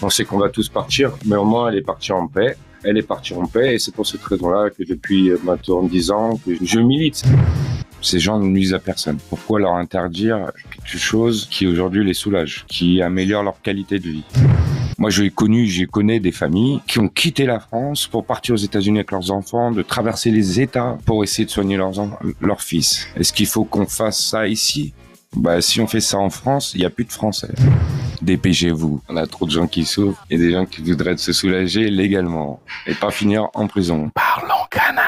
On sait qu'on va tous partir, mais au moins elle est partie en paix. Elle est partie en paix et c'est pour cette raison-là que depuis maintenant 10 ans que je milite. Ces gens ne nuisent à personne. Pourquoi leur interdire quelque chose qui aujourd'hui les soulage, qui améliore leur qualité de vie? Moi, j'ai connu, j'ai connais des familles qui ont quitté la France pour partir aux États-Unis avec leurs enfants, de traverser les États pour essayer de soigner leurs, leurs fils. Est-ce qu'il faut qu'on fasse ça ici? Bah, si on fait ça en France, il n'y a plus de Français. Dépêchez-vous. On a trop de gens qui souffrent et des gens qui voudraient se soulager légalement et pas finir en prison. Parlons cana.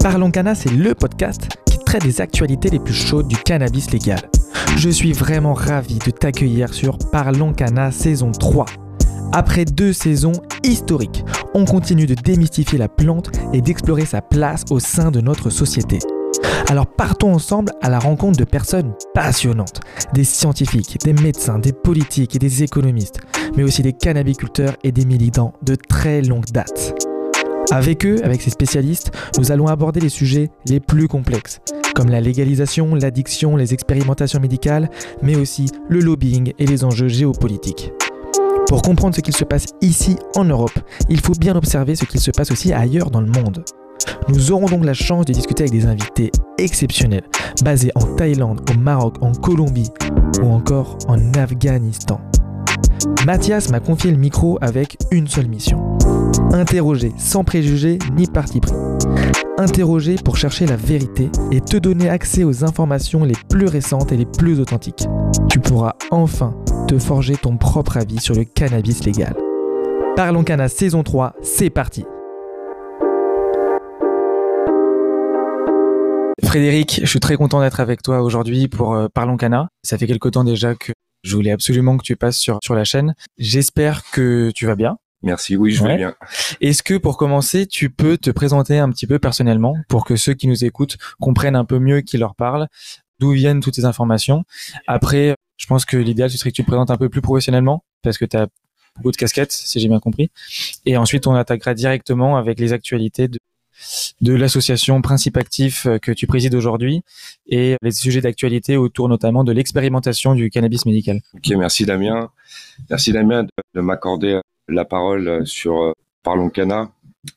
Parlons Cana, c'est le podcast qui traite des actualités les plus chaudes du cannabis légal. Je suis vraiment ravi de t'accueillir sur Parlons Cana saison 3. Après deux saisons historiques, on continue de démystifier la plante et d'explorer sa place au sein de notre société. Alors partons ensemble à la rencontre de personnes passionnantes, des scientifiques, des médecins, des politiques et des économistes, mais aussi des cannabiculteurs et des militants de très longue date. Avec eux, avec ces spécialistes, nous allons aborder les sujets les plus complexes, comme la légalisation, l'addiction, les expérimentations médicales, mais aussi le lobbying et les enjeux géopolitiques. Pour comprendre ce qu'il se passe ici en Europe, il faut bien observer ce qu'il se passe aussi ailleurs dans le monde. Nous aurons donc la chance de discuter avec des invités exceptionnels, basés en Thaïlande, au Maroc, en Colombie ou encore en Afghanistan. Mathias m'a confié le micro avec une seule mission. Interroger sans préjugés ni parti pris. Interroger pour chercher la vérité et te donner accès aux informations les plus récentes et les plus authentiques. Tu pourras enfin te forger ton propre avis sur le cannabis légal. Parlons Cana saison 3, c'est parti Frédéric, je suis très content d'être avec toi aujourd'hui pour euh, Parlons Cana. Ça fait quelque temps déjà que je voulais absolument que tu passes sur, sur la chaîne. J'espère que tu vas bien. Merci, oui, je vais bien. Est-ce que pour commencer, tu peux te présenter un petit peu personnellement pour que ceux qui nous écoutent comprennent un peu mieux qui leur parle, d'où viennent toutes ces informations? Après, je pense que l'idéal, ce serait que tu te présentes un peu plus professionnellement parce que tu as beaucoup de casquettes, si j'ai bien compris. Et ensuite, on attaquera directement avec les actualités de, de l'association Principe Actif euh, que tu présides aujourd'hui et les sujets d'actualité autour notamment de l'expérimentation du cannabis médical. Ok, merci Damien. Merci Damien de, m'accorder la parole sur euh, Parlons Cana.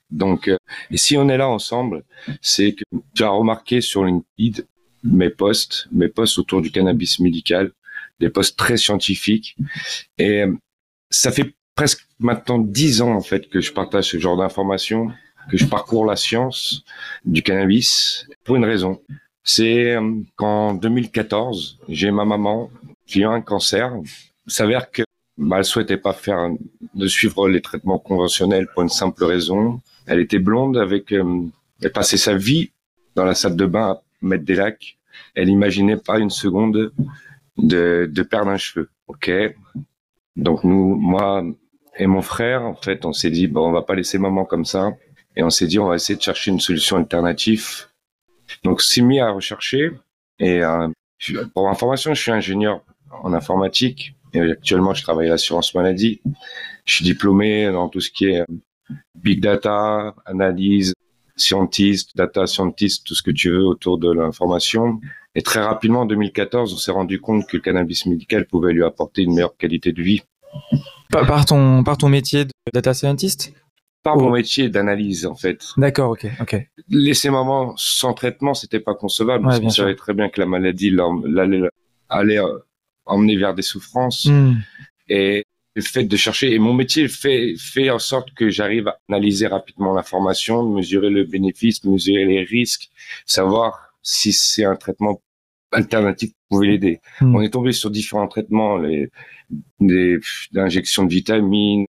Donc, euh, et si on est là ensemble, c'est que tu as remarqué sur LinkedIn mes posts, mes posts autour du cannabis médical, des posts très scientifiques. Et ça fait presque maintenant dix ans en fait que je partage ce genre d'informations que je parcours la science du cannabis pour une raison. C'est euh, qu'en 2014, j'ai ma maman qui a un cancer. Il s'avère que bah, elle souhaitait pas faire de suivre les traitements conventionnels pour une simple raison. Elle était blonde avec, euh, elle passait sa vie dans la salle de bain à mettre des lacs. Elle imaginait pas une seconde de, de perdre un cheveu. Ok. Donc nous, moi et mon frère, en fait, on s'est dit bon, on va pas laisser maman comme ça. Et on s'est dit, on va essayer de chercher une solution alternative. Donc, c'est mis à rechercher. Et euh, pour information, je suis ingénieur en informatique. Et actuellement, je travaille à l'assurance maladie. Je suis diplômé dans tout ce qui est big data, analyse, scientist, data scientist, tout ce que tu veux autour de l'information. Et très rapidement, en 2014, on s'est rendu compte que le cannabis médical pouvait lui apporter une meilleure qualité de vie. Par, ton, par ton métier de data scientist? Par mon métier d'analyse en fait. D'accord, ok, ok. Laisser maman sans traitement, c'était pas concevable parce qu'on savait très bien que la maladie allait euh, emmener vers des souffrances hmm. et le fait de chercher et mon métier fait fait en sorte que j'arrive à analyser rapidement l'information, mesurer le bénéfice, mesurer les risques, savoir si c'est un traitement alternatif qui pouvait l'aider. Hmm. On est tombé sur différents traitements, les, des, injections de vitamines,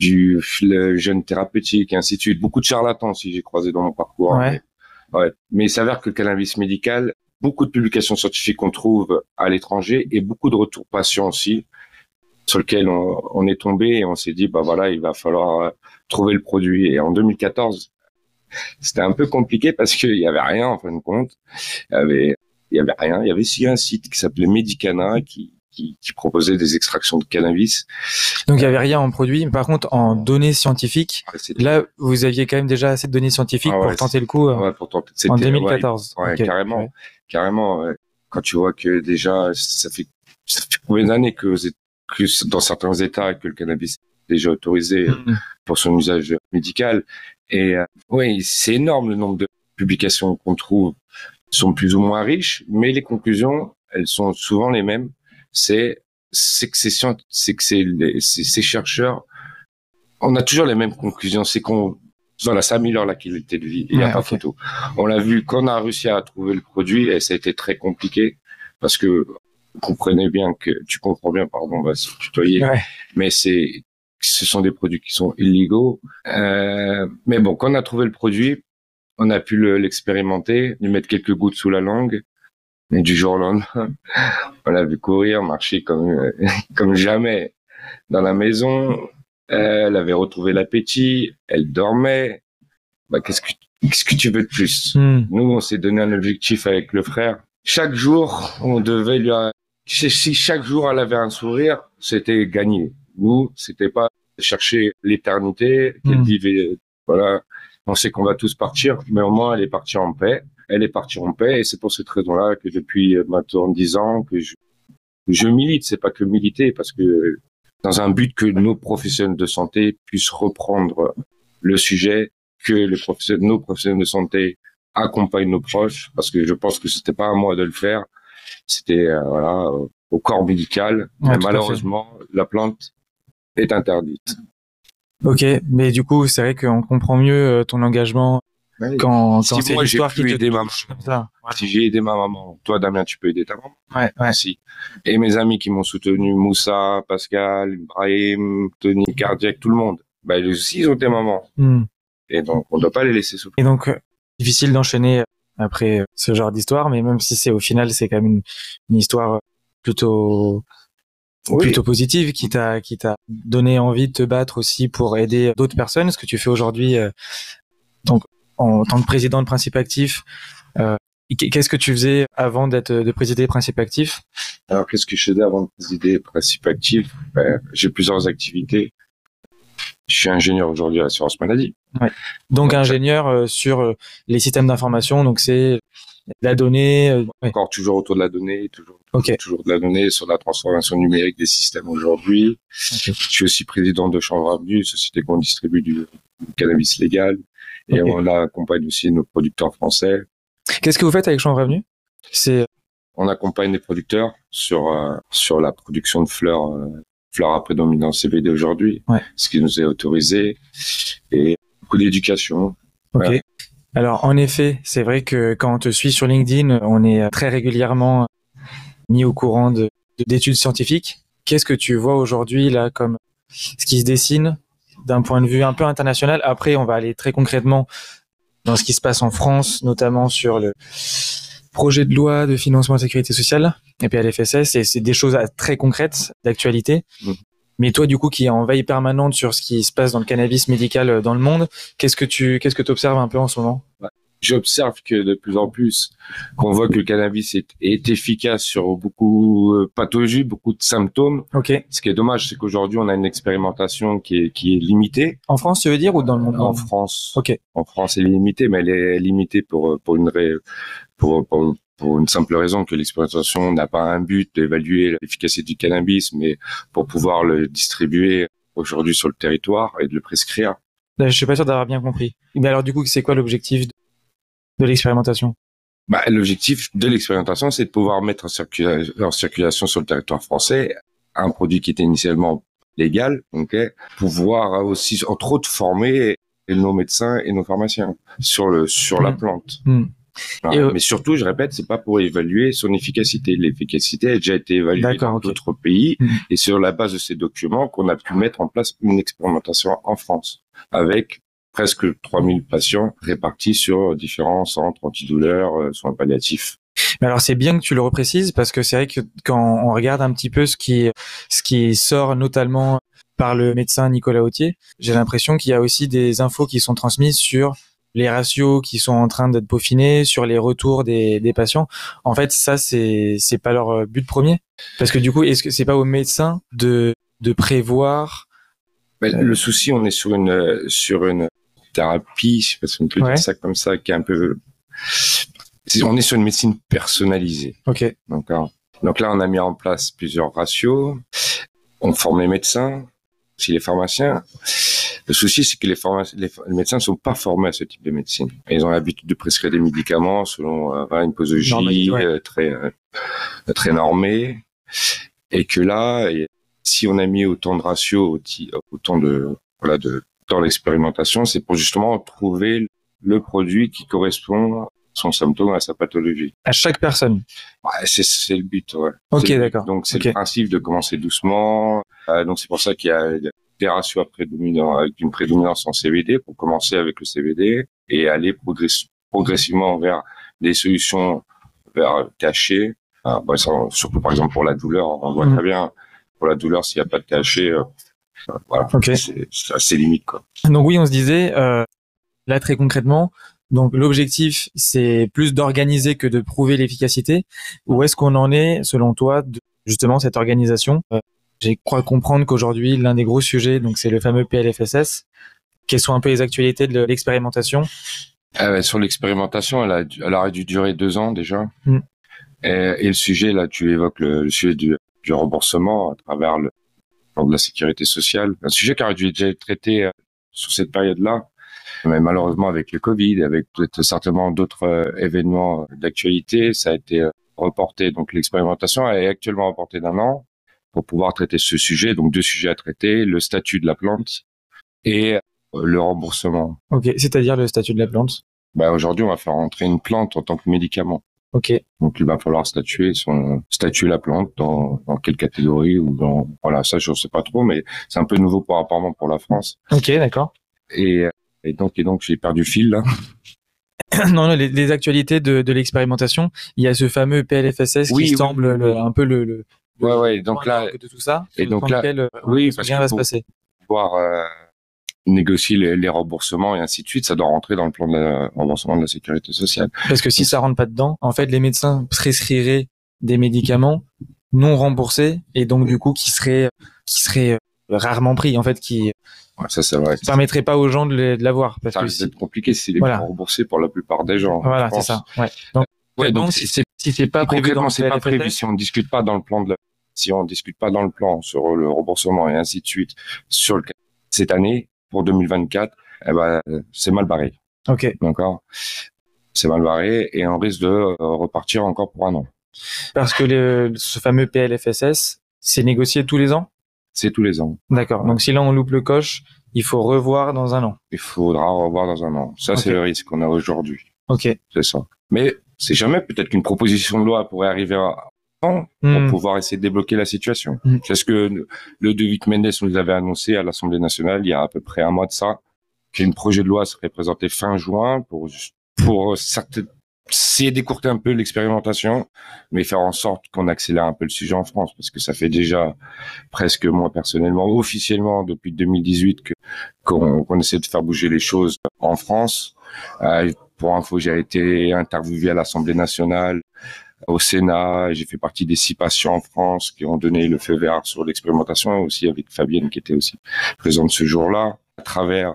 du jeune thérapeutique et ainsi de suite. Beaucoup de charlatans si j'ai croisé dans mon parcours. Ouais. ouais. Mais il s'avère que le cannabis médical, beaucoup de publications scientifiques qu'on trouve à l'étranger et beaucoup de retours patients aussi sur lequel on, est tombé et on s'est dit bah voilà il va falloir euh, trouver le produit et en 2014 c'était un peu compliqué parce qu'il y avait rien en fin de compte il y avait il y avait rien il y avait aussi un site qui s'appelait Medicana qui qui, qui, proposait des extractions de cannabis. Donc il y avait rien en produit, par contre en données scientifiques, là vous aviez quand même déjà assez de données scientifiques ah pour tenter le coup euh, ouais, pour tenter, en 2014. Ouais, carrément, carrément. Quand tu vois que déjà ça fait ça fait combien d'années que que dans certains États que le cannabis est déjà autorisé mm. pour son usage médical. Et euh, oui, c'est énorme le nombre de publications qu'on trouve sont plus ou moins riches, mais les conclusions, elles sont souvent les mêmes. C'est c'est que c'est c'est que ces chercheurs, on a toujours les mêmes conclusions. C'est qu'on voilà, ça améliore la qualité de vie. Il n'y a pas photo. On l'a vu quand on a réussi à trouver le produit, et ça a été très compliqué parce que comprenez bien que tu comprends bien, pardon, on va se tutoyer, mais c'est ce sont des produits qui sont illégaux. Euh, mais bon, quand on a trouvé le produit, on a pu l'expérimenter, lui mettre quelques gouttes sous la langue, et du jour au lendemain, on l'a vu courir, marcher comme comme jamais dans la maison. Elle avait retrouvé l'appétit, elle dormait. Bah, qu'est-ce que qu'est-ce que tu veux de plus? Hmm. Nous, on s'est donné un objectif avec le frère. Chaque jour, on devait lui si chaque jour elle avait un sourire, c'était gagné. Nous, c'était pas chercher l'éternité, qu'elle hmm. vivait. Voilà, on sait qu'on va tous partir, mais au moins elle est partie en paix. Elle est partie en paix, et c'est pour cette raison-là que depuis maintenant dix ans que je, je milite. C'est pas que militer, parce que dans un but que nos professionnels de santé puissent reprendre le sujet, que les professionnels, nos professionnels de santé accompagnent nos proches, parce que je pense que c'était pas à moi de le faire c'était euh, voilà au corps médical. malheureusement, la plante est interdite. Ok, mais du coup, c'est vrai qu'on comprend mieux euh, ton engagement quand, si c'est moi, histoire qui te aider ma maman. Si j'ai aidé ma maman, toi Damien, tu peux aider ta maman. Ouais, ouais. Si. Et mes amis qui m'ont soutenu, Moussa, Pascal, Ibrahim, Tony, Cardiac, tout le monde. Bah, ils aussi, ils ont été mamans. Hmm. Et donc, on ne doit pas les laisser souffrir. Et donc, euh, difficile d'enchaîner après euh, ce genre d'histoire, mais même si c'est au final c'est quand même une, une histoire plutôt plutôt positive qui t'a qui t'a donné envie de te battre aussi pour aider d'autres personnes, ce que tu fais aujourd'hui euh, donc en tant que président de Principe Actif. Euh, qu'est-ce que tu faisais avant d'être de présider Principe Actif? Alors qu'est-ce que je faisais avant de présider Principe Actif? Ben, J'ai plusieurs activités. Je suis ingénieur aujourd'hui à l'assurance maladie. Ouais. Donc, ingénieur euh, sur euh, les systèmes d'information, donc c'est la donnée. Euh, Encore toujours autour de la donnée, toujours, toujours de la donnée sur la transformation numérique des systèmes aujourd'hui. Je suis aussi président de Chambre Avenue, société qu'on distribue du, cannabis légal, et on accompagne aussi nos producteurs français. Qu'est-ce que vous faites avec Chambre Avenue C'est on accompagne les producteurs sur sur la production de fleurs fleurs à prédominance CBD aujourd'hui, ce qui nous est autorisé, et beaucoup d'éducation. Ok. Alors en effet, c'est vrai que quand on te suit sur LinkedIn, on est très régulièrement mis au courant de d'études scientifiques. Qu'est-ce que tu vois aujourd'hui là comme ce qui se dessine? D'un point de vue un peu international Après, on va aller très concrètement dans ce qui se passe en France, notamment sur le projet de loi de financement de la sécurité sociale, et puis à l'FSS, et c'est des choses très concrètes d'actualité. Mmh. Mais toi, du coup, qui est en veille permanente sur ce qui se passe dans le cannabis médical euh, dans le monde, qu'est-ce que tu qu'est-ce que tu observes un peu en ce moment? J'observe que de plus en plus, qu'on voit que le cannabis est, est efficace sur beaucoup de pathologies, beaucoup de symptômes. Ok. Ce qui est dommage, c'est qu'aujourd'hui, on a une expérimentation qui est, qui est limitée. En France, tu veux dire, ou dans le monde En France. Ok. En France, elle est limitée, mais elle est limitée pour pour une ré, pour, pour, pour une simple raison que l'expérimentation n'a pas un but d'évaluer l'efficacité du cannabis, mais pour pouvoir le distribuer aujourd'hui sur le territoire et de le prescrire. Je suis pas sûr d'avoir bien compris. Mais alors du coup, c'est quoi l'objectif de, l'expérimentation bah, L'objectif de l'expérimentation, c'est de pouvoir mettre en, circulation sur le territoire français un produit qui était initialement légal, ok, pouvoir aussi, entre autres, former nos médecins et nos pharmaciens sur le sur la mmh. plante. Mmh. Euh, mais surtout, je répète, c'est pas pour évaluer son efficacité. L'efficacité a déjà été évaluée dans d'autres pays, mm. et sur la base de ces documents qu'on a pu mettre en place une expérimentation en France avec presque 3000 patients répartis sur différents centres antidouleurs, euh, soins palliatifs. Mais alors c'est bien que tu le reprécises parce que c'est vrai que quand on regarde un petit peu ce qui ce qui sort notamment par le médecin Nicolas Autier, j'ai l'impression qu'il y a aussi des infos qui sont transmises sur les ratios qui sont en train d'être peaufinés, sur les retours des, des patients. En fait, ça c'est c'est pas leur but premier parce que du coup, est-ce que c'est pas aux médecins de de prévoir ben, le souci, on est sur une sur une thérapie, je sais pas si on peut dire ça comme ça, qui est un peu on est sur une médecine personnalisée. Ok. Donc, donc là, on a mis en place plusieurs ratios. On forme les médecins, aussi les pharmaciens. Le souci, c'est que les, les, médecins ne sont pas formés à ce type de médecine. Ils ont l'habitude de prescrire des médicaments selon euh, une posologie euh, très euh, très normée, et que là, si on a mis autant de ratios, autant de voilà de dans l'expérimentation, c'est pour justement trouver le produit qui correspond son symptôme à sa pathologie. À chaque personne. Ouais, c'est le but. Ouais. Ok, d'accord. Donc c'est le principe de commencer doucement. Euh, donc c'est pour ça qu'il y a des ratios prédominants avec une prédominance en CBD pour commencer avec le CBD et aller progressivement vers des solutions vers cachées. Euh, bah, surtout par exemple pour la douleur, on voit mhm. très bien pour la douleur s'il n'y a pas de cachet. C'est assez limite quoi. Donc oui, on se disait euh, là très concrètement, donc l'objectif, c'est plus d'organiser que de prouver l'efficacité. Où est-ce qu'on en est, selon toi, de justement cette organisation? Euh, J'ai crois comprendre qu'aujourd'hui, l'un des gros sujets, donc c'est le fameux PLFSS. Quelles sont un peu les actualités de l'expérimentation? Ah Sur l'expérimentation, elle, a, elle aurait dû durer deux ans déjà. Hmm. Et, le sujet, là, tu évoques le, sujet du, remboursement à travers le de la sécurité sociale. Un sujet qui aurait dû être traité euh, sur cette période-là mais malheureusement, avec le Covid, avec peut-être certainement d'autres euh, événements d'actualité, ça a été euh, reporté. Donc l'expérimentation est actuellement reportée d'un an pour pouvoir traiter ce sujet. Donc deux sujets à traiter, le statut de la plante et euh, le remboursement. Ok, c'est-à-dire le statut de la plante? Bah, Aujourd'hui, on va faire entrer une plante en tant que médicament. Ok. Donc il va falloir statuer son statuer la plante dans, dans quelle catégorie ou dans voilà ça je ne sais pas trop mais c'est un peu nouveau pour apparemment pour la France. Ok d'accord. Et et donc, et donc j'ai perdu fil là. non, les, les, actualités de, de l'expérimentation, il y a ce fameux PLFSS qui semble un peu le, le, ouais, ouais, donc là, de tout ça. Et donc là, euh, oui, parce rien va se passer. Pouvoir euh, négocier les, les, remboursements et ainsi de suite, ça doit rentrer dans le plan de remboursement de la sécurité sociale. Parce que si ça rentre pas dedans, en fait, les médecins prescriraient des médicaments non remboursés et donc du coup qui seraient qui seraient rarement pris en fait qui Ouais, ça, c'est vrai. Ça permettrait pas aux gens de l'avoir. Parce ça risque d'être compliqué si les voilà. remboursés pour la plupart des gens. Voilà, c'est ça. Ouais. Donc, ouais, donc, si c'est si c'est pas prévu dans c'est pas prévu. Si on discute pas dans le plan de la, si on discute pas dans le plan sur le remboursement et ainsi de suite sur le cette année pour 2024, eh ben c'est mal barré. Ok. D'accord? C'est mal barré et on risque de euh, repartir encore pour un an. Parce que le, ce fameux PLFSS, c'est négocié tous les ans? C'est tous les ans. D'accord. Donc si là on loupe le coche, il faut revoir dans un an. Il faudra revoir dans un an. Ça, c'est le risque qu'on a aujourd'hui. Ok. C'est ça. Mais c'est jamais peut-être qu'une proposition de loi pourrait arriver à temps pour hmm. pouvoir essayer de débloquer la situation. Mm. C'est ce que le Devic Mendes nous avait annoncé à l'Assemblée nationale il y a à peu près un mois de ça, qu'un projet de loi serait présenté fin juin pour pour certaines essayer d'écourter un peu l'expérimentation, mais faire en sorte qu'on accélère un peu le sujet en France, parce que ça fait déjà presque moi personnellement, officiellement depuis 2018 que qu'on essaie de faire bouger les choses en France. Euh, pour info, j'ai été interviewé à l'Assemblée nationale, au Sénat, j'ai fait partie des six patients en France qui ont donné le feu vert sur l'expérimentation, aussi avec Fabienne qui était aussi présente ce jour-là, à travers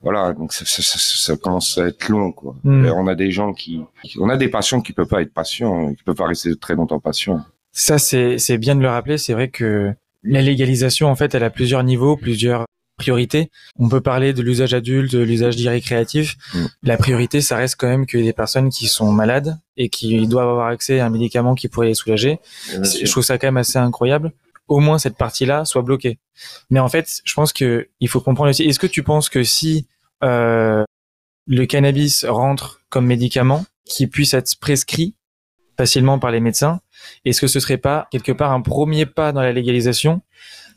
voilà, donc ça, ça, ça, commence à être long, quoi. Hmm. on a des gens qui, on a des patients qui peuvent pas être patients, qui peuvent pas rester très longtemps patients. Ça, c'est, c'est bien de le rappeler. C'est vrai que la légalisation, en fait, elle a plusieurs niveaux, plusieurs priorités. On peut parler de l'usage adulte, de l'usage dit récréatif. Hmm. La priorité, ça reste quand même que des personnes qui sont malades et qui doivent avoir accès à un médicament qui pourrait les soulager. Je trouve ça quand même assez incroyable au moins cette partie-là soit bloquée. Mais en fait, je pense que il faut comprendre aussi. Est-ce que tu penses que si euh, le cannabis rentre comme médicament, qui puisse être prescrit facilement par les médecins, est-ce que ce serait pas quelque part un premier pas dans la légalisation,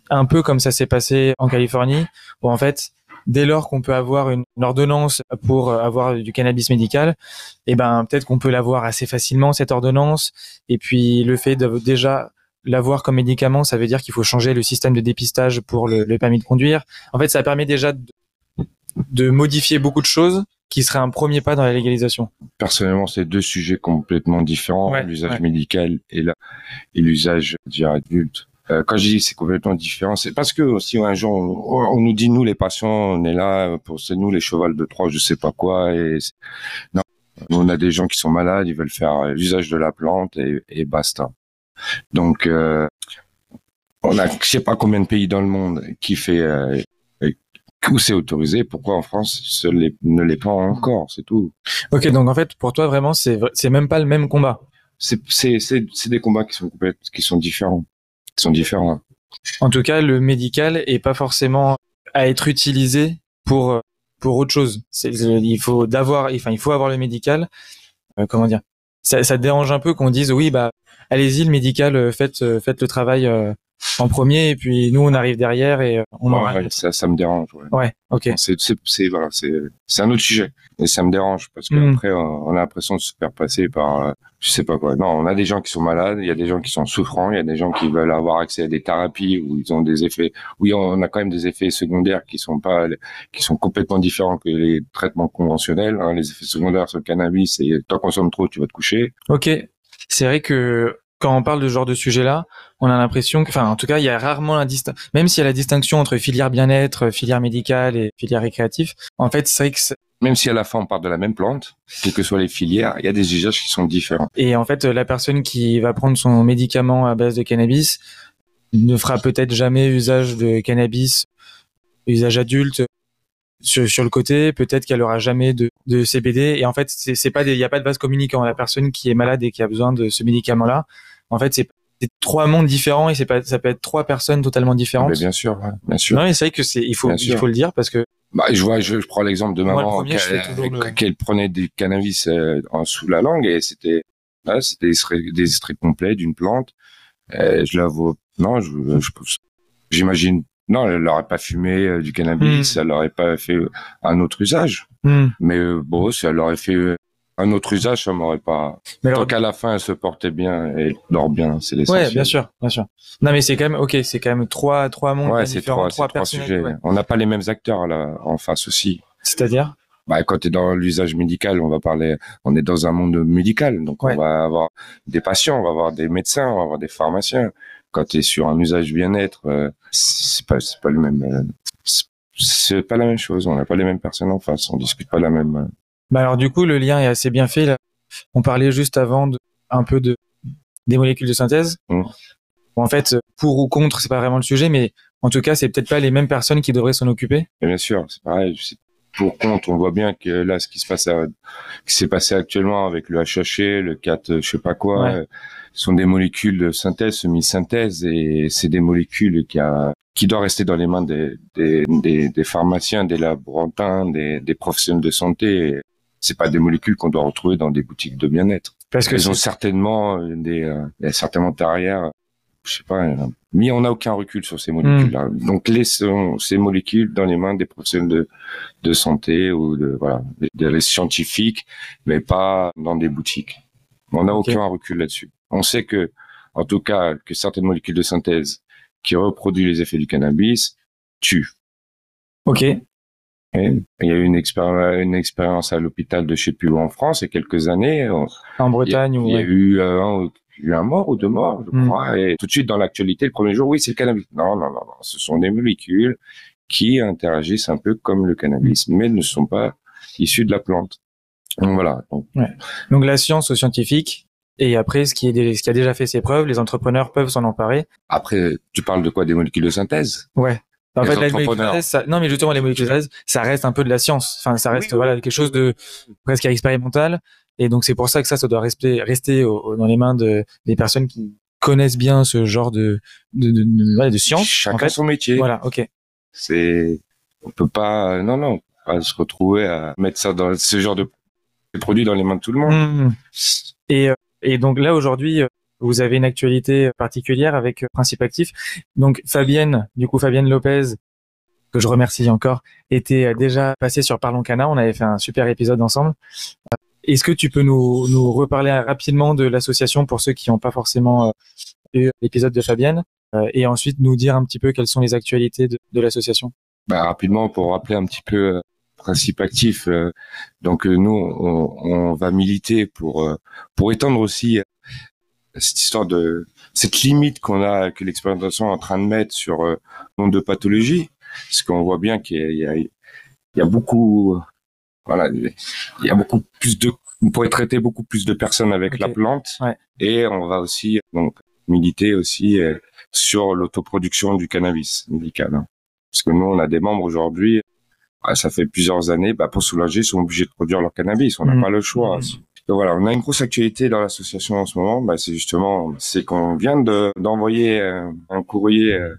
un peu comme ça s'est passé en Californie, où en fait dès lors qu'on peut avoir une, ordonnance pour avoir du cannabis médical, eh ben peut-être qu'on peut l'avoir assez facilement cette ordonnance. Et puis le fait de déjà l'avoir comme médicament, ça veut dire qu'il faut changer le système de dépistage pour le, permis de conduire. En fait, ça permet déjà de, modifier beaucoup de choses qui seraient un premier pas dans la légalisation. Personnellement, c'est deux sujets complètement différents, l'usage médical et l'usage adulte. Euh, quand je dis c'est complètement différent, c'est parce que aussi un jour on, nous dit nous les patients on est là pour c'est nous les chevals de Troie, je sais pas quoi et non, on a des gens qui sont malades, ils veulent faire l'usage de la plante et, et basta. Donc, euh, on a, je sais pas combien de pays dans le monde qui fait euh, où c'est autorisé. Pourquoi en France ce ne l'est pas encore C'est tout. Ok, donc en fait, pour toi vraiment, c'est c'est même pas le même combat. C'est c'est c'est des combats qui sont qui sont différents, sont différents. En tout cas, le médical est pas forcément à être utilisé pour pour autre chose. il faut d'avoir, enfin, il faut avoir le médical. Euh, comment dire? Ça, ça dérange un peu qu'on dise oui, bah allez-y, le médical, euh, faites, euh, faites le travail euh, en premier et puis nous on arrive derrière et on ouais, ça, ça me dérange. Ouais, ouais ok. C'est c'est voilà, c'est c'est un autre sujet et ça me dérange parce qu'après hmm. on a l'impression de se faire passer par je sais pas quoi. Non, on a des gens qui sont malades, il y a des gens qui sont souffrants, il y a des gens qui veulent avoir accès à des thérapies où ils ont des effets. Oui, on a quand même des effets secondaires qui sont pas qui sont complètement différents que les traitements conventionnels. Hein. Les effets secondaires sur le cannabis, c'est toi consommes trop, tu vas te coucher. Ok. C'est vrai que quand on parle de ce genre de sujet-là, on a l'impression que, enfin, en tout cas, il y a rarement la distinction, même s'il y a la distinction entre filière bien-être, filière médicale et filière récréative. En fait, c'est vrai que même si à la fin on parle de la même plante, quelles que soient les filières, il y a des usages qui sont différents. Et en fait, la personne qui va prendre son médicament à base de cannabis ne fera peut-être jamais usage de cannabis, usage adulte, sur, le côté, peut-être qu'elle aura jamais de, de CBD. Et en fait, c'est pas il n'y a pas de base communicant. La personne qui est malade et qui a besoin de ce médicament-là, en fait, c'est trois mondes différents et c'est pas ça peut être trois personnes totalement différentes. bien sûr, bien sûr. Non, mais c'est vrai que c'est il faut il faut le dire parce que bah, je vois, je, prends l'exemple de maman qu'elle prenait des cannabis euh, en sous la langue et c'était c'était des extraits complets d'une plante. Euh, je la vois, non, je, j'imagine, non, elle n'aurait pas fumé euh, du cannabis, hmm. elle n'aurait pas fait un autre usage. Hmm. Mais bon, si elle aurait fait un autre usage, ça m'aurait pas. Mais Tant qu'à la fin, elle se portait bien et dort bien, c'est l'essentiel. Ouais, bien sûr, bien sûr. Non, mais c'est quand même, ok, c'est quand même trois, trois mondes ouais, différents, trois, trois, sujets. On n'a pas les mêmes acteurs là en face aussi. C'est-à-dire? Bah, quand tu es dans l'usage médical, on va parler, on est dans un monde médical, donc on va avoir des patients, on va avoir des médecins, on va avoir des pharmaciens. Quand tu es sur un usage bien-être, euh, c'est pas, c'est pas le même, euh, c'est pas la même chose. On n'a pas les mêmes personnes en face, on discute pas la même. Bah alors du coup, le lien est assez bien fait. Là. On parlait juste avant de, un peu de des molécules de synthèse. Mmh. en fait, pour ou contre, c'est pas vraiment le sujet, mais en tout cas, c'est peut-être pas les mêmes personnes qui devraient s'en occuper. bien sûr, c'est pareil. Pour contre, on voit bien que là, ce qui se passe, qui s'est passé actuellement avec le HHC, le 4, je sais pas quoi, euh, sont des molécules de synthèse, semi-synthèse, et c'est des molécules qui a, qui doivent rester dans les mains des, des, des, des pharmaciens, des laborantins, des, des professionnels de santé c'est pas des molécules qu'on doit retrouver dans des boutiques de bien-être. Parce qu'elles ont certainement euh, des, euh, certainement derrière, je sais pas, euh, mis on n'a aucun recul sur ces molécules-là. Hmm. Donc laissons ces molécules dans les mains des professionnels de, de santé ou de voilà, des, scientifiques, mais pas dans des boutiques. On n'a aucun recul là-dessus. On sait que, en tout cas, que certaines molécules de synthèse qui reproduisent les effets du cannabis tuent. Ok. Il y a eu une, expérience, une expérience à l'hôpital de je sais plus où en France il y a quelques années. En Bretagne, il y a, il y a eu, euh, eu un mort ou deux morts, je hmm. crois. Et tout de suite dans l'actualité, le premier jour, oui, c'est le cannabis. Non, non, non, non, ce sont des molécules qui interagissent un peu comme le cannabis, mais ne sont pas issues de la plante. Donc voilà. Donc, ouais. Donc la science aux scientifiques, et après, ce qui, est, ce qui a déjà fait ses preuves, les entrepreneurs peuvent s'en emparer. Après, tu parles de quoi? Des molécules de synthèse? Ouais. En fait, la ça, non, mais justement, les molécules de ça reste un peu de la science. Enfin, ça reste voilà quelque chose de presque expérimental. Et donc, c'est pour ça que ça, ça doit rester, rester dans les mains de des personnes qui connaissent bien ce genre de de, de, de, de science. Chacun en fait. son métier. Voilà, ok. C'est, on peut pas, non, non, pas se retrouver à mettre ça dans ce genre de produits dans les mains de tout le monde. Mmh. Et euh, et donc là aujourd'hui, euh, vous avez une actualité particulière avec euh, Principe Actif. Donc Fabienne, du coup Fabienne Lopez, que je remercie encore, était déjà passé sur Parlons Cana. On avait fait un super épisode ensemble. Est-ce que tu peux nous, nous reparler rapidement de l'association pour ceux qui n'ont pas forcément eu l'épisode de Fabienne et ensuite nous dire un petit peu quelles sont les actualités de, de l'association? Bah, Rapidement, pour rappeler un petit peu principe actif. donc nous, on, on, va militer pour pour étendre aussi cette histoire de cette limite qu'on a que l'expérimentation est en train de mettre sur euh, nombre de pathologies parce qu'on voit bien qu'il y a, il y a beaucoup voilà il y a beaucoup plus de on pourrait traiter beaucoup plus de personnes avec la plante et on va aussi donc militer aussi euh, sur l'autoproduction du cannabis médical hein. parce que nous on a des membres aujourd'hui bah, ça fait plusieurs années bah, pour soulager ils sont obligés de produire leur cannabis on n'a mmh. pas le choix mmh. Donc voilà, on a une grosse actualité dans l'association en ce moment. Bah, c'est justement, c'est qu'on vient d'envoyer euh, un courrier à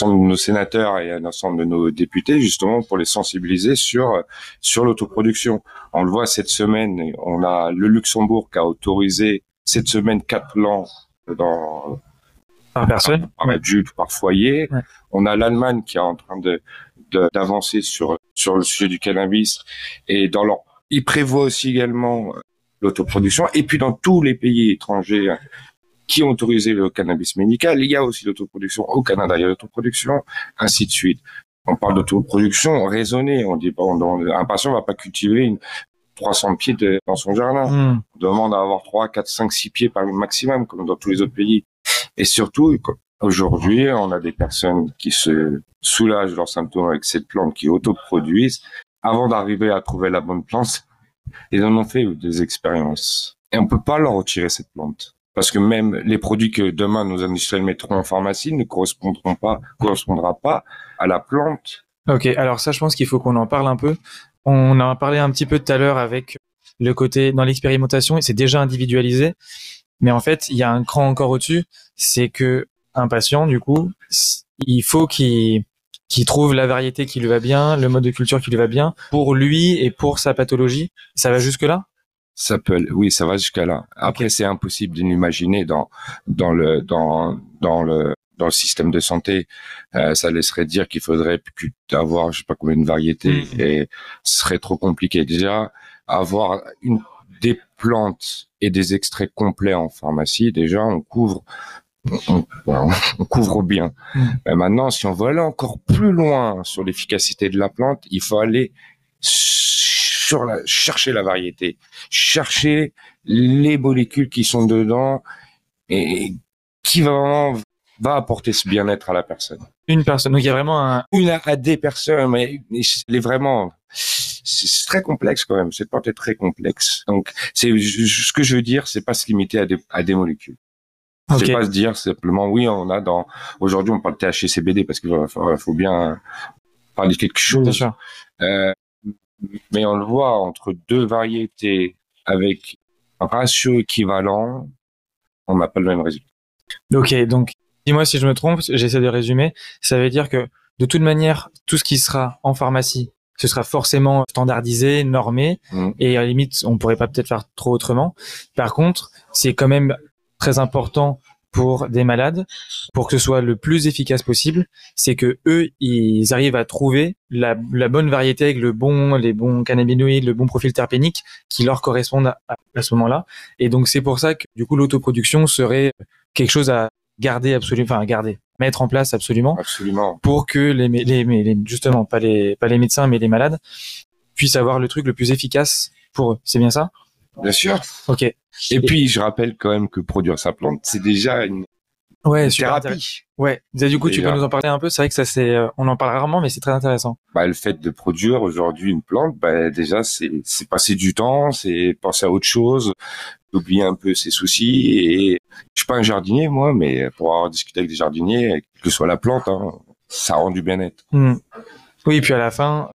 l'ensemble de nos sénateurs et à l'ensemble de nos députés justement pour les sensibiliser sur sur l'autoproduction. On le voit cette semaine, on a le Luxembourg qui a autorisé cette semaine quatre plans dans par personne, par, adulte, par foyer. On a l'Allemagne qui est en train de d'avancer sur sur le sujet du cannabis et dans leur ils prévoient aussi également l'autoproduction. Et puis dans tous les pays étrangers qui ont autorisé le cannabis médical, il y a aussi l'autoproduction. Au Canada, il y a l'autoproduction, ainsi de suite. On parle d'autoproduction raisonnée. On dit, bon, un patient va pas cultiver une 300 pieds dans son jardin. Hmm. On demande à avoir 3, 4, 5, 6 pieds par maximum, comme dans tous les autres pays. Et surtout, aujourd'hui, on a des personnes qui se soulagent leurs symptômes avec cette plante, qui autoproduisent. Avant d'arriver à trouver la bonne plante, ils en ont fait des expériences. Et on peut pas leur retirer cette plante. Parce que même les produits que demain nos industriels mettront en pharmacie ne correspondront pas, correspondra pas à la plante. Ok, alors ça, je pense qu'il faut qu'on en parle un peu. On en a parlé un petit peu tout à l'heure avec le côté dans l'expérimentation, et c'est déjà individualisé. Mais en fait, il y a un cran encore au-dessus, c'est que un patient, du coup, il faut qu'il qui trouve la variété qui lui va bien, le mode de culture qui lui va bien, pour lui et pour sa pathologie. Ça va jusque là Ça peut, oui, ça va jusqu'à là. Après, c'est impossible de l'imaginer dans dans le dans dans le dans le système de santé. Euh, ça laisserait dire qu'il faudrait avoir je sais pas combien de variétés mmh. et ce serait trop compliqué. Déjà, avoir une des plantes et des extraits complets en pharmacie, déjà, on couvre on, couvre bien. Mm. maintenant, si on veut aller encore plus loin sur l'efficacité de la plante, il faut aller sur la, chercher la variété, chercher les molécules qui sont dedans et qui va va apporter ce bien-être à la personne. Une personne, donc il y a vraiment un... Une à des personnes, mais est vraiment... C'est très complexe quand même, cette plante est très complexe. Donc, c'est ce que je veux dire, c'est pas se limiter à des, à des molécules. C'est pas se dire simplement oui, on a dans aujourd'hui on parle de THC-CBD parce qu'il faut, bien parler de quelque chose. Euh, mais on le voit entre deux variétés avec un ratio équivalent, on n'a pas le même résultat. Ok, donc dis-moi si je me trompe, j'essaie de résumer. Ça veut dire que de toute manière, tout ce qui sera en pharmacie, ce sera forcément standardisé, normé, mmh. et à la limite, on pourrait pas peut-être faire trop autrement. Par contre, c'est quand même très important pour des malades, pour que ce soit le plus efficace possible, c'est que eux, ils arrivent à trouver la, bonne variété avec le bon, les bons cannabinoïdes, le bon profil terpénique qui leur correspondent à, ce moment-là. Et donc c'est pour ça que du coup l'autoproduction serait quelque chose à garder absolument, enfin à garder, mettre en place absolument, absolument, pour que les, les, les, justement pas les pas les médecins mais les malades puissent avoir le truc le plus efficace pour eux. C'est bien ça? Bien sûr. Ok. Et puis, je rappelle quand même que produire sa plante, c'est déjà une, ouais, thérapie. Ouais. Du coup, tu peux nous en parler un peu. C'est vrai que ça, c'est, euh, on en parle rarement, mais c'est très intéressant. Bah, le fait de produire aujourd'hui une plante, bah, déjà, c'est, c'est passer du temps, c'est penser à autre chose, oublier un peu ses soucis. Et je suis pas un jardinier, moi, mais pour avoir discuté avec des jardiniers, que ce soit la plante, hein, ça rend du bien-être. Hmm. Oui, et puis à la fin,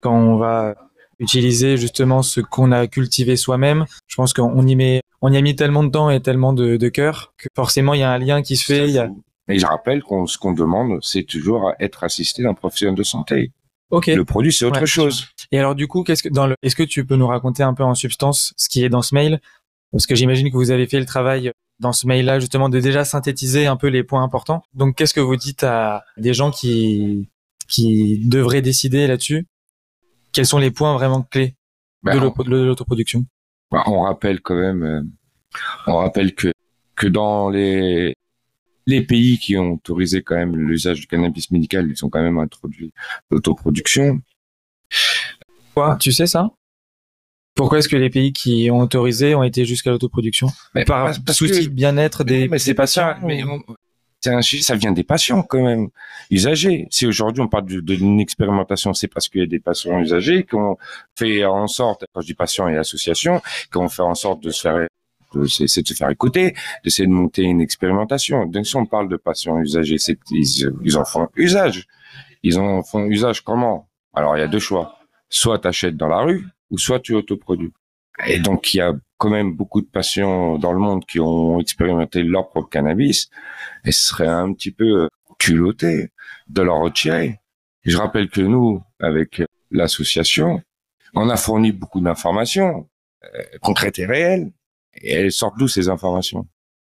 quand on va utiliser justement ce qu'on a cultivé soi-même. Je pense qu'on y met, on y a mis tellement de temps et tellement de, de cœur que forcément il y a un lien qui se fait. Il Et je rappelle qu'on ce qu'on demande, c'est toujours être assisté d'un professionnel de santé. Ok. Le produit, c'est autre chose. Et alors du coup, qu'est-ce que dans le, est-ce que tu peux nous raconter un peu en substance ce qui est dans ce mail? Parce que j'imagine que vous avez fait le travail dans ce mail-là justement de déjà synthétiser un peu les points importants. Donc qu'est-ce que vous dites à des gens qui qui devrait décider là-dessus? Quels sont les points vraiment clés Ben, de on- l'auto- de l'autoproduction? Bah, on rappelle quand même, euh, on rappelle que que dans les les pays qui ont autorisé quand même l'usage du cannabis médical, ils ont quand même introduit l'autoproduction. Quoi? Tu sais ça? Pourquoi est-ce que les pays qui ont autorisé ont été jusqu'à l'autoproduction? Mais Par parce- souci de bien-être des, mais c'est des pas patients ça. Mais on- c'est un ça vient des patients quand même usagers. Si aujourd'hui on parle d'une expérimentation, c'est parce qu'il y a des patients usagers qu'on fait en sorte, quand je dis patients et associations, qu'on fait en sorte de se faire se faire écouter, d'essayer de monter une expérimentation. Donc si on parle de patients usagers, c'est qu'ils ils en font usage. Ils en font usage comment? Alors il y a deux choix. Soit tu achètes dans la rue, ou soit tu autoproduis. Et donc il y a quand même beaucoup de patients dans le monde qui ont expérimenté leur propre cannabis, et ce serait un petit peu culotté de leur retirer. Je rappelle que nous, avec l'association, on a fourni beaucoup d'informations euh, concrètes et réelles, et elles sortent d'où ces informations?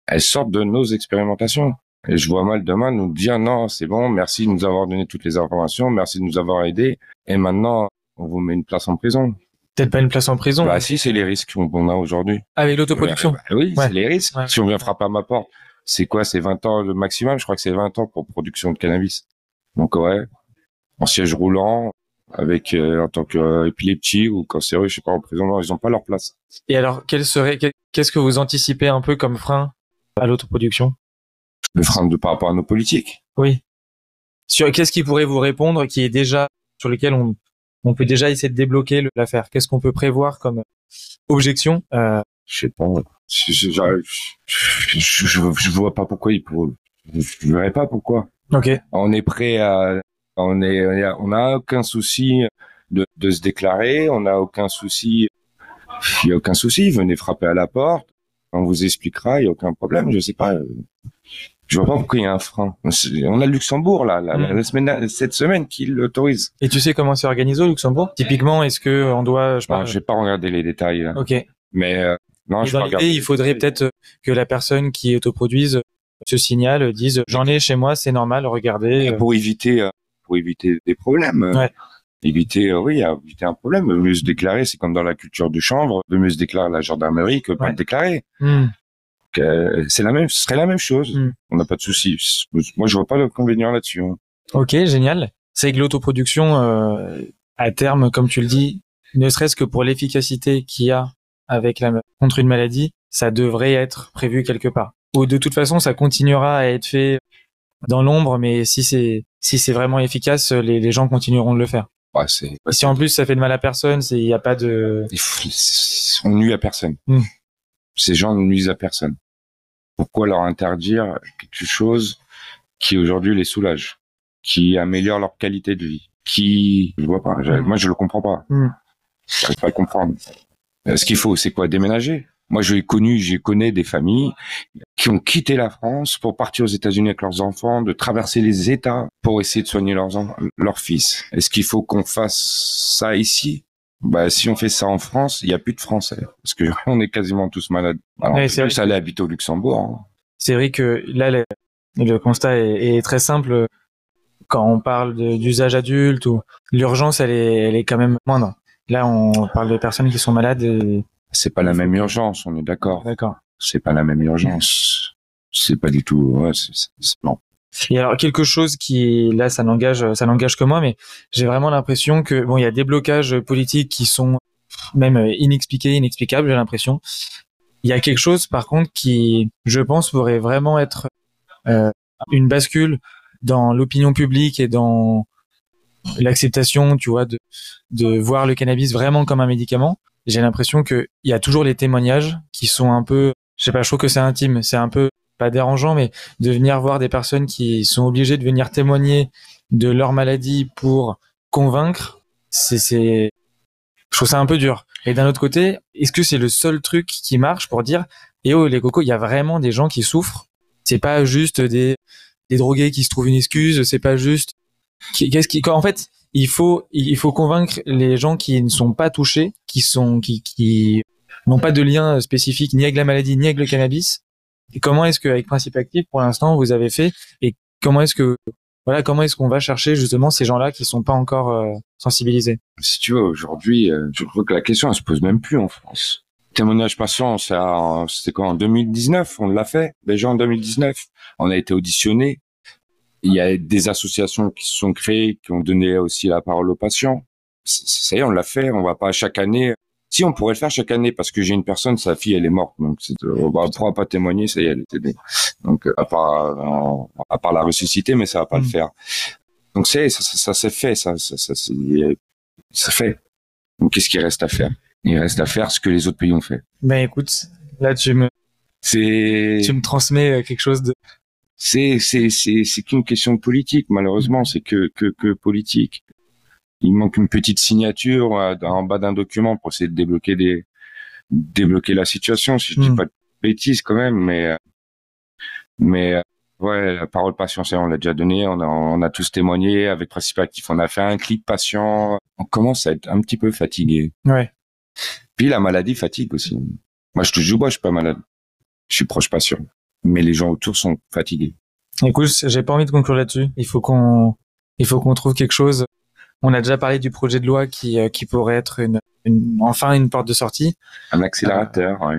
Elles sortent de nos expérimentations. Et je vois mal demain nous dire non, c'est bon, merci de nous avoir donné toutes les informations, merci de nous avoir aidés, et maintenant on vous met une place en prison. Peut-être pas une place en prison. Bah si, c'est les risques qu'on a aujourd'hui. Avec l'autoproduction. Ouais, bah oui, Ouais. c'est les risques. Ouais. Si on vient frapper à ma porte, c'est quoi? C'est 20 ans le maximum? Je crois que c'est 20 ans pour production de cannabis. Donc ouais, en siège roulant, avec euh, en tant qu'épileptique ou cancéreux, je sais pas, en prison, non, ils ont pas leur place. Et alors, quel serait, qu'est-ce que vous anticipez un peu comme frein à l'autoproduction? Le frein de par rapport à nos politiques. Oui. Sur qu'est-ce qui pourrait vous répondre, qui est déjà sur lequel on on peut déjà essayer de débloquer l'affaire. Qu'est-ce qu'on peut prévoir comme objection euh, Je sais pas. Je, vois pas pourquoi ils pourraient. Je, verrais pas pourquoi. Ok. on est prêt à, on est, on n'a aucun souci de, de se déclarer, on n'a aucun souci, il y a aucun souci, venez frapper à la porte, on vous expliquera, il y a aucun problème, je sais pas. Euh, Je vois pas pourquoi il y a un frein. On a le Luxembourg là, la, Mm. la semaine, cette semaine qui l'autorise. Et tu sais comment c'est organisé au Luxembourg? Typiquement, est-ce que on doit, je sais Enfin, pas, regardé les détails, là. ok. Mais euh, non, je dans l'idée, il faudrait peut-être que la personne qui autoproduise ce signal dise j'en ai chez moi, c'est normal, regardez. euh, pour éviter, euh, pour éviter des problèmes. euh, Ouais. Éviter, euh, oui, éviter un problème. Mieux se déclarer, c'est comme dans la culture du chanvre, de mieux se déclarer à la gendarmerie que pas Ouais. le déclarer. hmm. Donc, euh, c'est la même, ce serait la même chose. Mm. On n'a pas de souci. Moi, je vois pas d'inconvénient là-dessus. hein. Ok, génial. C'est que l'autoproduction, euh, à terme, comme tu le dis, ne serait-ce que pour l'efficacité qu'il y a avec la contre une maladie, ça devrait être prévu quelque part. Ou de toute façon, ça continuera à être fait dans l'ombre, mais si c'est si c'est vraiment efficace, les, les gens continueront de le faire. Ouais, c'est, si en plus ça fait de mal à personne, c'est il y a pas de on nuit à personne. Mm. Ces gens ne nuisent à personne. Pourquoi leur interdire quelque chose qui aujourd'hui les soulage, qui améliore leur qualité de vie, qui, je vois pas, je- Mm. moi je le comprends pas. Mm. J'arrive pas à le comprendre. Euh, Ce qu'il faut, c'est quoi? Déménager. Moi, j'ai connu, j'ai connais des familles qui ont quitté la France pour partir aux États-Unis avec leurs enfants, de traverser les États pour essayer de soigner leurs enfants, leurs fils. Est-ce qu'il faut qu'on fasse ça ici? Bah, si on fait ça en France, il y a plus de Français parce que on est quasiment tous malades. Alors, Ouais, plus aller habiter au Luxembourg. hein. c'est vrai que là, le, le constat est, est très simple. Quand on parle d'usage adulte ou l'urgence, elle est, elle est quand même moindre. Là, on parle de personnes qui sont malades. et- C'est pas la même urgence, on est d'accord. D'accord. C'est pas la même urgence. C'est pas du tout. Ouais, c'est- non. Et alors quelque chose qui là, ça n'engage, ça n'engage que moi, mais j'ai vraiment l'impression que bon, il y a des blocages politiques qui sont même inexpliqués, inexplicables. J'ai l'impression. Il y a quelque chose, par contre, qui, je pense, pourrait vraiment être euh, une bascule dans l'opinion publique et dans l'acceptation, tu vois, de, de voir le cannabis vraiment comme un médicament. J'ai l'impression que il y a toujours les témoignages qui sont un peu, je sais pas, je trouve que c'est intime, c'est un peu pas dérangeant, mais de venir voir des personnes qui sont obligées de venir témoigner de leur maladie pour convaincre, c'est, je trouve ça un peu dur. Et d'un autre côté, est-ce que c'est le seul truc qui marche pour dire, eh oh, les cocos, il y a vraiment des gens qui souffrent. C'est pas juste des, des drogués qui se trouvent une excuse, c'est pas juste, qu'est-ce qui, en fait, il faut, il faut convaincre les gens qui ne sont pas touchés, qui sont, qui, qui n'ont pas de lien spécifique ni avec la maladie ni avec le cannabis. Et comment est-ce que, avec Principe Actif, pour l'instant, vous avez fait et comment est-ce que voilà, comment est-ce qu'on va chercher justement ces gens-là qui sont pas encore euh, sensibilisés? Si tu veux, aujourd'hui, euh, je crois que la question elle se pose même plus en France. Témoignage patient, c'était quoi en 2019 On l'a fait déjà en 2019. On a été auditionné. Il y a des associations qui se sont créées, qui ont donné aussi la parole aux patients. Ça y est, on l'a fait. On va pas chaque année si on pourrait le faire chaque année, parce que j'ai une personne, sa fille, elle est morte, donc on va pourra pas témoigner, ça y est, elle est aidée. Donc à part à part la ressusciter, mais ça va pas le mm. faire. Donc c'est ça, ça, s'est fait, ça, ça, ça, ça fait. Donc qu'est-ce qu'il reste à faire? Il reste à faire ce que les autres pays ont fait. Ben écoute, là tu me c'est tu me transmets euh, quelque chose de c'est c'est c'est c'est qu'une question politique malheureusement c'est que que que politique il manque une petite signature euh, en bas d'un document pour essayer de débloquer des débloquer la situation. Si je dis hmm. pas de bêtises quand même, mais euh, mais euh, ouais, la parole patience, on l'a déjà donné. On a, on a tous témoigné avec Principe Actif. On a fait un clic patient. On commence à être un petit peu fatigué. Ouais. Puis la maladie fatigue aussi. Moi, je te jure, moi, je suis pas malade. Je suis proche patient. Mais les gens autour sont fatigués. Écoute, j'ai pas envie de conclure là-dessus. Il faut qu'on, il faut qu'on trouve quelque chose on a déjà parlé du projet de loi qui, euh, qui pourrait être une, enfin une porte de sortie. Un accélérateur, oui.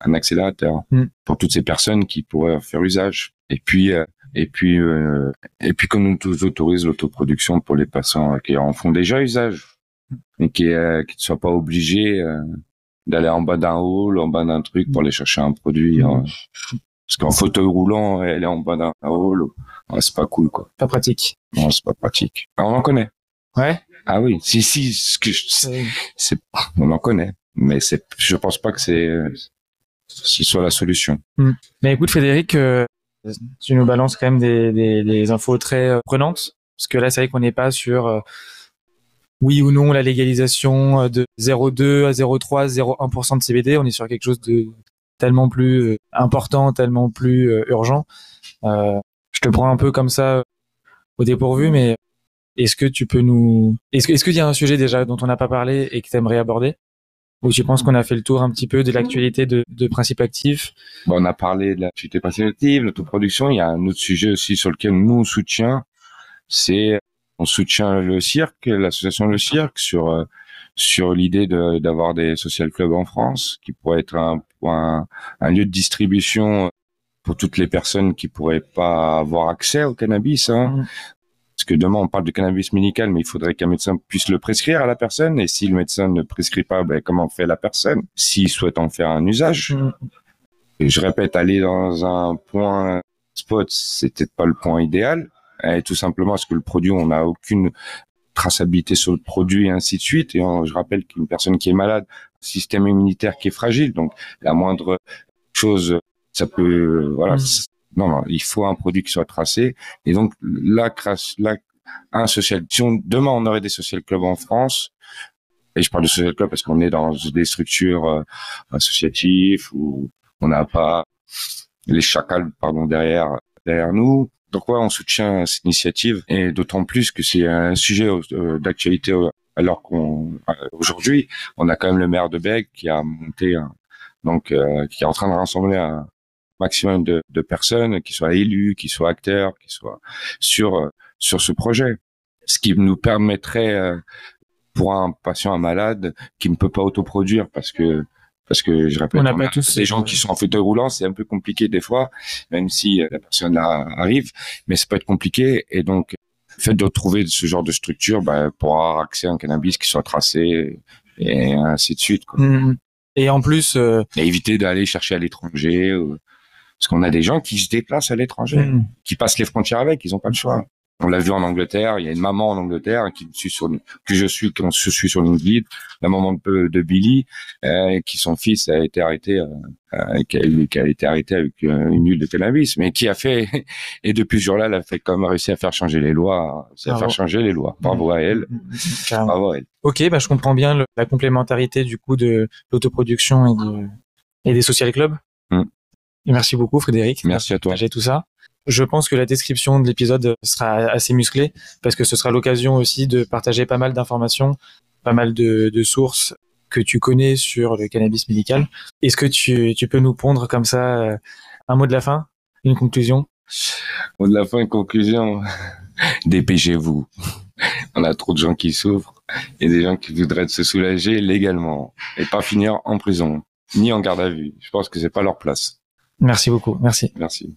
Un accélérateur hmm. pour toutes ces personnes qui pourraient faire usage. Et puis, euh, et puis, euh, et puis qu'on nous autorise l'autoproduction pour les patients qui en font déjà usage et qui, qui ne soient pas obligés d'aller en bas d'un hall, en bas d'un truc pour aller chercher un produit. Hein. Parce qu'en fauteuil roulant, elle est en bas d'un hall. c'est pas cool, quoi. Pas pratique. Non, c'est pas pratique. on en connaît. Ouais. Ah oui, si si, ce que c'est, on en connaît, mais c'est, je pense pas que c'est, ce soit la solution. Hmm. Mais écoute, Frédéric, euh, tu nous balances quand même des, des, des infos très euh, prenantes, parce que là, c'est vrai qu'on n'est pas sur euh, oui ou non la légalisation de 0,2 à 0,3, 0,1% de CBD. On est sur quelque chose de tellement plus important, tellement plus urgent. je te prends un peu comme ça au dépourvu, mais est-ce que tu peux nous, est-ce est-ce qu'il y a un sujet déjà dont on n'a pas parlé et que tu aimerais aborder? Ou tu penses qu'on a fait le tour un petit peu de l'actualité de, de principes actifs bon, On a parlé de l'actualité principe active, l'autoproduction. Il y a un autre sujet aussi sur lequel nous on soutient, c'est on soutient le cirque, l'association Le Cirque sur euh, sur l'idée d'avoir des social clubs en France, qui pourrait être un, un, un, lieu de distribution pour toutes les personnes qui pourraient pas avoir accès au cannabis. Hein. Parce que demain, on parle de cannabis médical, mais il faudrait qu'un médecin puisse le prescrire à la personne. Et si le médecin ne prescrit pas, ben, comment fait la personne? S'il souhaite en faire un usage? Mm. Et je répète, aller dans un point spot, c'était pas le point idéal. Et tout simplement parce que le produit, on n'a aucune traçabilité sur le produit et ainsi de suite. Et je rappelle qu'une personne qui est malade, système immunitaire qui est fragile, donc la moindre chose, ça peut, voilà, mm. Non, non, il faut un produit qui soit tracé. Et donc, la, la un social. Si on, demain on aurait des social clubs en France, et je parle de social club parce qu'on est dans des structures euh, associatives où on n'a pas les chacals, pardon, derrière derrière nous. Donc ouais, on soutient cette initiative et d'autant plus que c'est un sujet euh, d'actualité euh, alors qu'on aujourd'hui on a quand même le maire de Bègue qui a monté donc qui est en train de rassembler un, maximum de, de, personnes qui soient élus, qui soient acteurs, qui soient sur euh, sur ce projet. Ce qui nous permettrait euh, pour un patient, un malade qui ne peut pas autoproduire parce que parce que je répète, on a pas tous des gens qui sont en fauteuil roulant, c'est un peu compliqué des fois, même si euh, la personne là arrive, mais ça peut être compliqué et donc le fait de retrouver ce genre de structure bah, pour avoir accès à un cannabis qui soit tracé et ainsi de suite. Quoi. Mmh. Et en plus, et éviter d'aller chercher à l'étranger. Parce qu'on a des gens qui se déplacent à l'étranger, mm. qui passent les frontières avec, ils n'ont pas le choix. On l'a vu en Angleterre, il y a une maman en Angleterre qui suit sur que je suis quand je suis sur LinkedIn, la maman de, de Billy, euh, qui son fils a été arrêté, euh, euh qui, a, qui, a, été arrêté avec une huile de cannabis, mais qui a fait et depuis ce jour-là, elle a fait même réussi à faire changer les lois, à faire changer les lois. Bravo à elle, mm, mm, bravo à elle. Ok, bah je comprends bien la complémentarité du coup de l'autoproduction et, de, et des social clubs. Merci beaucoup Frédéric. Merci à toi. J'ai tout ça. Je pense que la description de l'épisode sera assez musclée parce que ce sera l'occasion aussi de partager pas mal d'informations, pas mal de, de, sources que tu connais sur le cannabis médical. Est-ce que tu, tu, peux nous pondre comme ça euh, un mot de la fin, une conclusion? Mot de la fin, une conclusion. dépêchez-vous. On a trop de gens qui souffrent et des gens qui voudraient se soulager légalement et pas finir en prison ni en garde à vue. Je pense que c'est pas leur place. Merci beaucoup. Merci. Merci.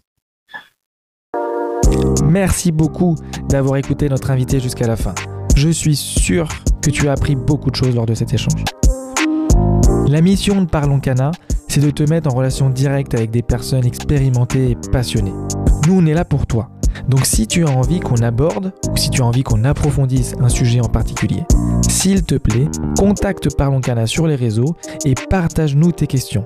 Merci beaucoup d'avoir écouté notre invité jusqu'à la fin. Je suis sûr que tu as appris beaucoup de choses lors de cet échange. La mission de Parlons Cana, c'est de te mettre en relation directe avec des personnes expérimentées et passionnées. Nous, on est là pour toi. Donc si tu as envie qu'on aborde ou si tu as envie qu'on approfondisse un sujet en particulier, s'il te plaît, contacte Parlons Cana sur les réseaux et partage-nous tes questions.